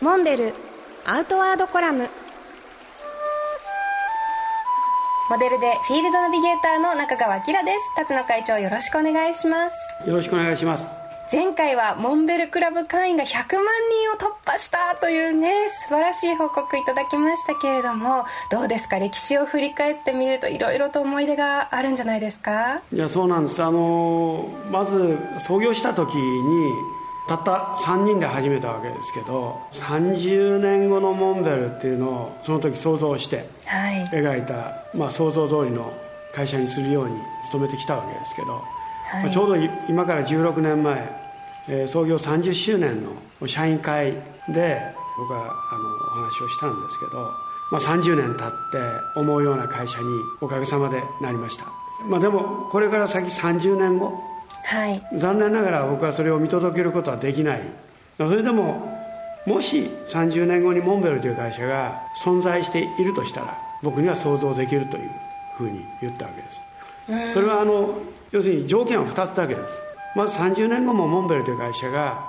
モンベルアウトワードコラム。モデルでフィールドナビゲーターの中川明です。辰野会長よろしくお願いします。よろしくお願いします。前回はモンベルクラブ会員が100万人を突破したというね素晴らしい報告いただきましたけれどもどうですか？歴史を振り返ってみるといろいろと思い出があるんじゃないですか？いやそうなんです。あのまず創業した時にたった3人で始めたわけですけど30年後のモンベルっていうのをその時想像して描いた、はい、まあ、想像通りの会社にするように努めてきたわけですけど、はい、まあ、ちょうど今から16年前、えー、創業30周年の社員会で僕はあのお話をしたんですけど、まあ、30年経って思うような会社におかげさまでなりました、まあ、でもこれから先30年後はい、残念ながら僕はそれを見届けることはできない。それでももし30年後にモンベルという会社が存在しているとしたら僕には想像できるというふうに言ったわけです。それはあの要するに条件は2つだけです。まず30年後もモンベルという会社が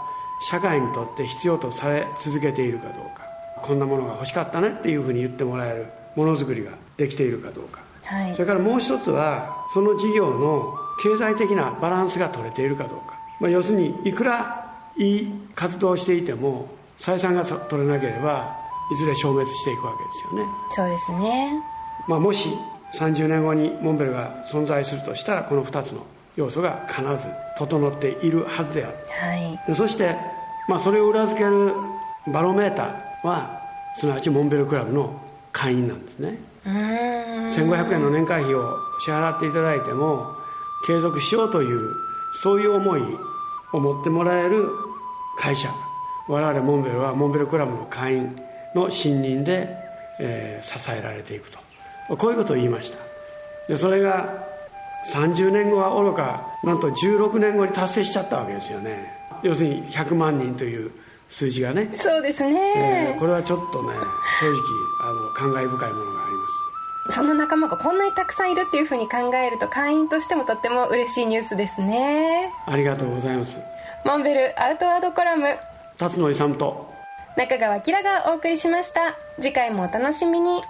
社会にとって必要とされ続けているかどうか。こんなものが欲しかったねっていうふうに言ってもらえるものづくりができているかどうか、はい、それからもう一つはその事業の経済的なバランスが取れているかどうか、まあ、要するにいくらいい活動をしていても採算が取れなければいずれ消滅していくわけですよね。そうですね、まあ、もし30年後にモンベルが存在するとしたらこの2つの要素が必ず整っているはずである、はい、でそして、まあ、それを裏付けるバロメーターはすなわちモンベルクラブの会員なんですね1500円の年会費を支払っていただいても継続しようというそういう思いを持ってもらえる会社。我々モンベルはモンベルクラブの会員の信任で、えー、支えられていくと。こういうことを言いました。でそれが30年後はおろかなんと16年後に達成しちゃったわけですよね。要するに100万人という数字がね。そうですね、えー、これはちょっとね正直あの感慨深いものがありますその仲間がこんなにたくさんいるっていうふうに考えると会員としてもとっても嬉しいニュースですね。ありがとうございます。モンベルアウトワードコラム。辰野勇と中川明がお送りしました。次回もお楽しみに